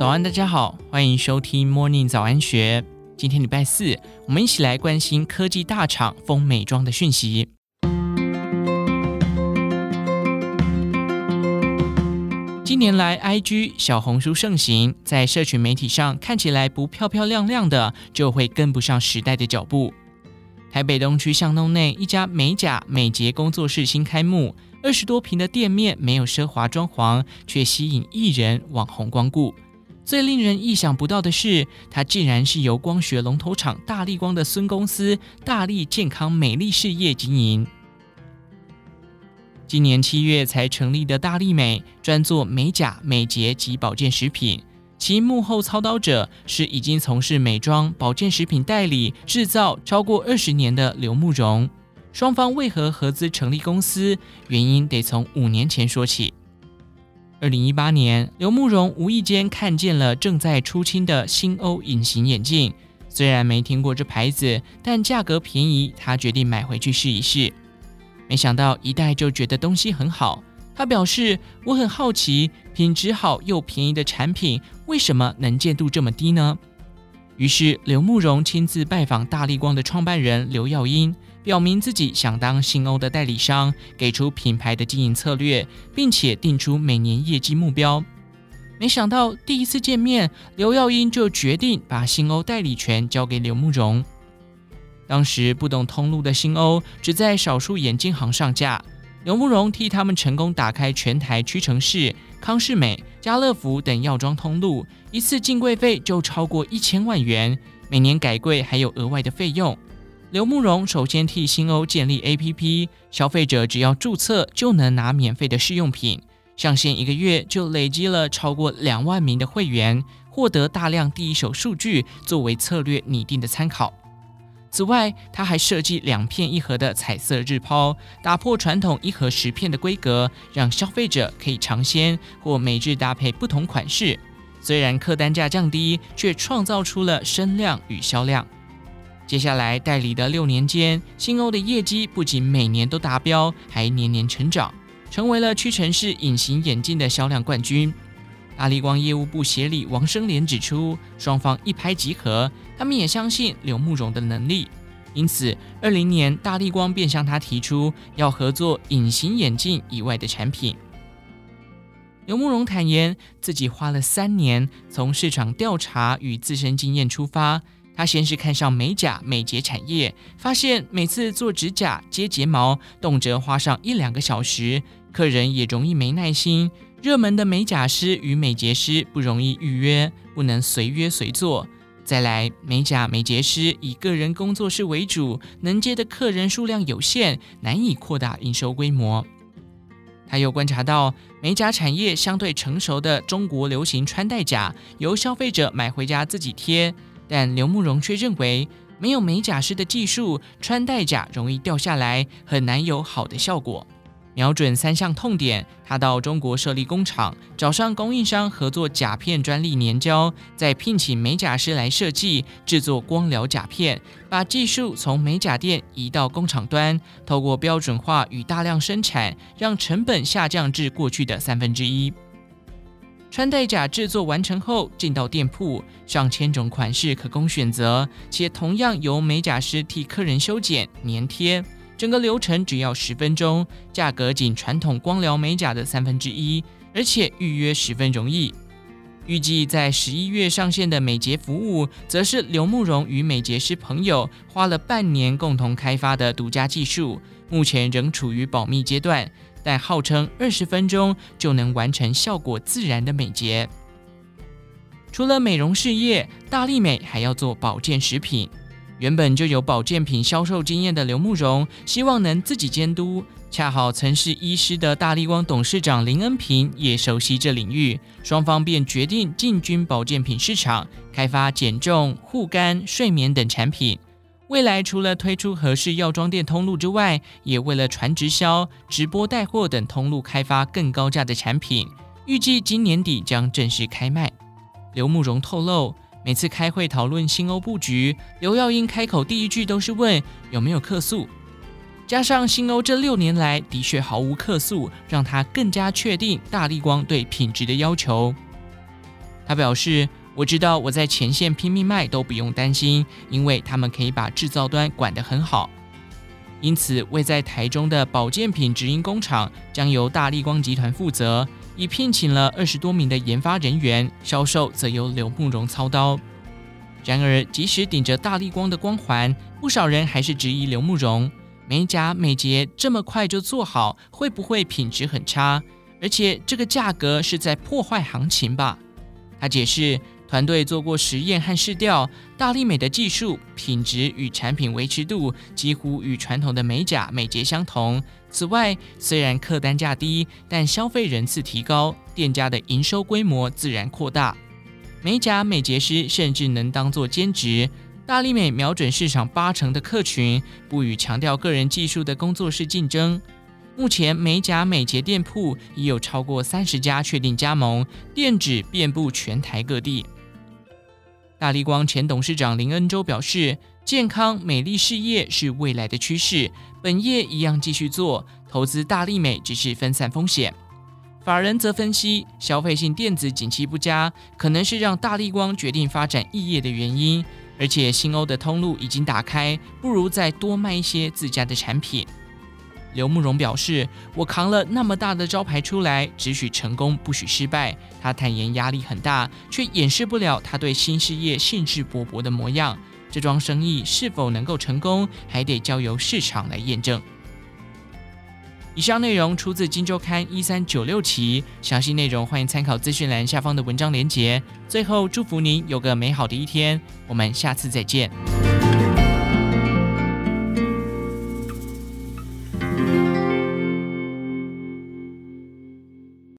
早安，大家好，欢迎收听 Morning 早安学。今天礼拜四，我们一起来关心科技大厂封美妆的讯息。近年来，IG 小红书盛行，在社群媒体上看起来不漂漂亮亮的，就会跟不上时代的脚步。台北东区巷弄内一家美甲美睫工作室新开幕，二十多坪的店面没有奢华装潢，却吸引艺人网红光顾。最令人意想不到的是，它竟然是由光学龙头厂大力光的孙公司大力健康美丽事业经营。今年七月才成立的大力美，专做美甲、美睫及保健食品。其幕后操刀者是已经从事美妆、保健食品代理、制造超过二十年的刘慕容。双方为何合资成立公司？原因得从五年前说起。二零一八年，刘慕容无意间看见了正在出清的新欧隐形眼镜，虽然没听过这牌子，但价格便宜，他决定买回去试一试。没想到一戴就觉得东西很好。他表示：“我很好奇，品质好又便宜的产品，为什么能见度这么低呢？”于是刘慕容亲自拜访大立光的创办人刘耀英。表明自己想当新欧的代理商，给出品牌的经营策略，并且定出每年业绩目标。没想到第一次见面，刘耀英就决定把新欧代理权交给刘慕容。当时不懂通路的新欧只在少数眼镜行上架，刘慕容替他们成功打开全台屈臣氏、康是美、家乐福等药妆通路，一次进柜费就超过一千万元，每年改柜还有额外的费用。刘慕容首先替新欧建立 APP，消费者只要注册就能拿免费的试用品。上线一个月就累积了超过两万名的会员，获得大量第一手数据作为策略拟定的参考。此外，他还设计两片一盒的彩色日抛，打破传统一盒十片的规格，让消费者可以尝鲜或每日搭配不同款式。虽然客单价降低，却创造出了声量与销量。接下来代理的六年间，新欧的业绩不仅每年都达标，还年年成长，成为了屈臣氏隐形眼镜的销量冠军。大立光业务部协理王生莲指出，双方一拍即合，他们也相信刘慕容的能力，因此二零年大立光便向他提出要合作隐形眼镜以外的产品。刘慕容坦言，自己花了三年，从市场调查与自身经验出发。他先是看上美甲美睫产业，发现每次做指甲、接睫毛，动辄花上一两个小时，客人也容易没耐心。热门的美甲师与美睫师不容易预约，不能随约随做。再来，美甲美睫师以个人工作室为主，能接的客人数量有限，难以扩大营收规模。他又观察到，美甲产业相对成熟的中国流行穿戴甲，由消费者买回家自己贴。但刘慕容却认为，没有美甲师的技术，穿戴甲容易掉下来，很难有好的效果。瞄准三项痛点，他到中国设立工厂，找上供应商合作甲片专利粘胶，再聘请美甲师来设计制作光疗甲片，把技术从美甲店移到工厂端，透过标准化与大量生产，让成本下降至过去的三分之一。穿戴甲制作完成后，进到店铺，上千种款式可供选择，且同样由美甲师替客人修剪、粘贴，整个流程只要十分钟，价格仅传统光疗美甲的三分之一，而且预约十分容易。预计在十一月上线的美睫服务，则是刘慕容与美睫师朋友花了半年共同开发的独家技术，目前仍处于保密阶段。但号称二十分钟就能完成效果自然的美睫。除了美容事业，大力美还要做保健食品。原本就有保健品销售经验的刘慕容，希望能自己监督。恰好曾是医师的大力光董事长林恩平也熟悉这领域，双方便决定进军保健品市场，开发减重、护肝、睡眠等产品。未来除了推出合适药妆店通路之外，也为了传直销、直播带货等通路开发更高价的产品。预计今年底将正式开卖。刘慕容透露，每次开会讨论新欧布局，刘耀英开口第一句都是问有没有客诉。加上新欧这六年来的确毫无客诉，让他更加确定大力光对品质的要求。他表示：“我知道我在前线拼命卖都不用担心，因为他们可以把制造端管得很好。因此，位在台中的保健品直营工厂将由大立光集团负责，已聘请了二十多名的研发人员，销售则由刘慕容操刀。然而，即使顶着大立光的光环，不少人还是质疑刘慕容美甲美睫这么快就做好，会不会品质很差？而且这个价格是在破坏行情吧？”他解释，团队做过实验和试调，大力美的技术、品质与产品维持度几乎与传统的美甲美睫相同。此外，虽然客单价低，但消费人次提高，店家的营收规模自然扩大。美甲美睫师甚至能当做兼职。大力美瞄准市场八成的客群，不与强调个人技术的工作室竞争。目前美甲美睫店铺已有超过三十家确定加盟，店址遍布全台各地。大力光前董事长林恩洲表示：“健康美丽事业是未来的趋势，本业一样继续做，投资大力美只是分散风险。”法人则分析，消费性电子景气不佳，可能是让大力光决定发展异业的原因，而且新欧的通路已经打开，不如再多卖一些自家的产品。刘慕容表示：“我扛了那么大的招牌出来，只许成功，不许失败。”他坦言压力很大，却掩饰不了他对新事业兴致勃勃的模样。这桩生意是否能够成功，还得交由市场来验证。以上内容出自《金周刊》一三九六期，详细内容欢迎参考资讯栏下方的文章连结。最后，祝福您有个美好的一天，我们下次再见。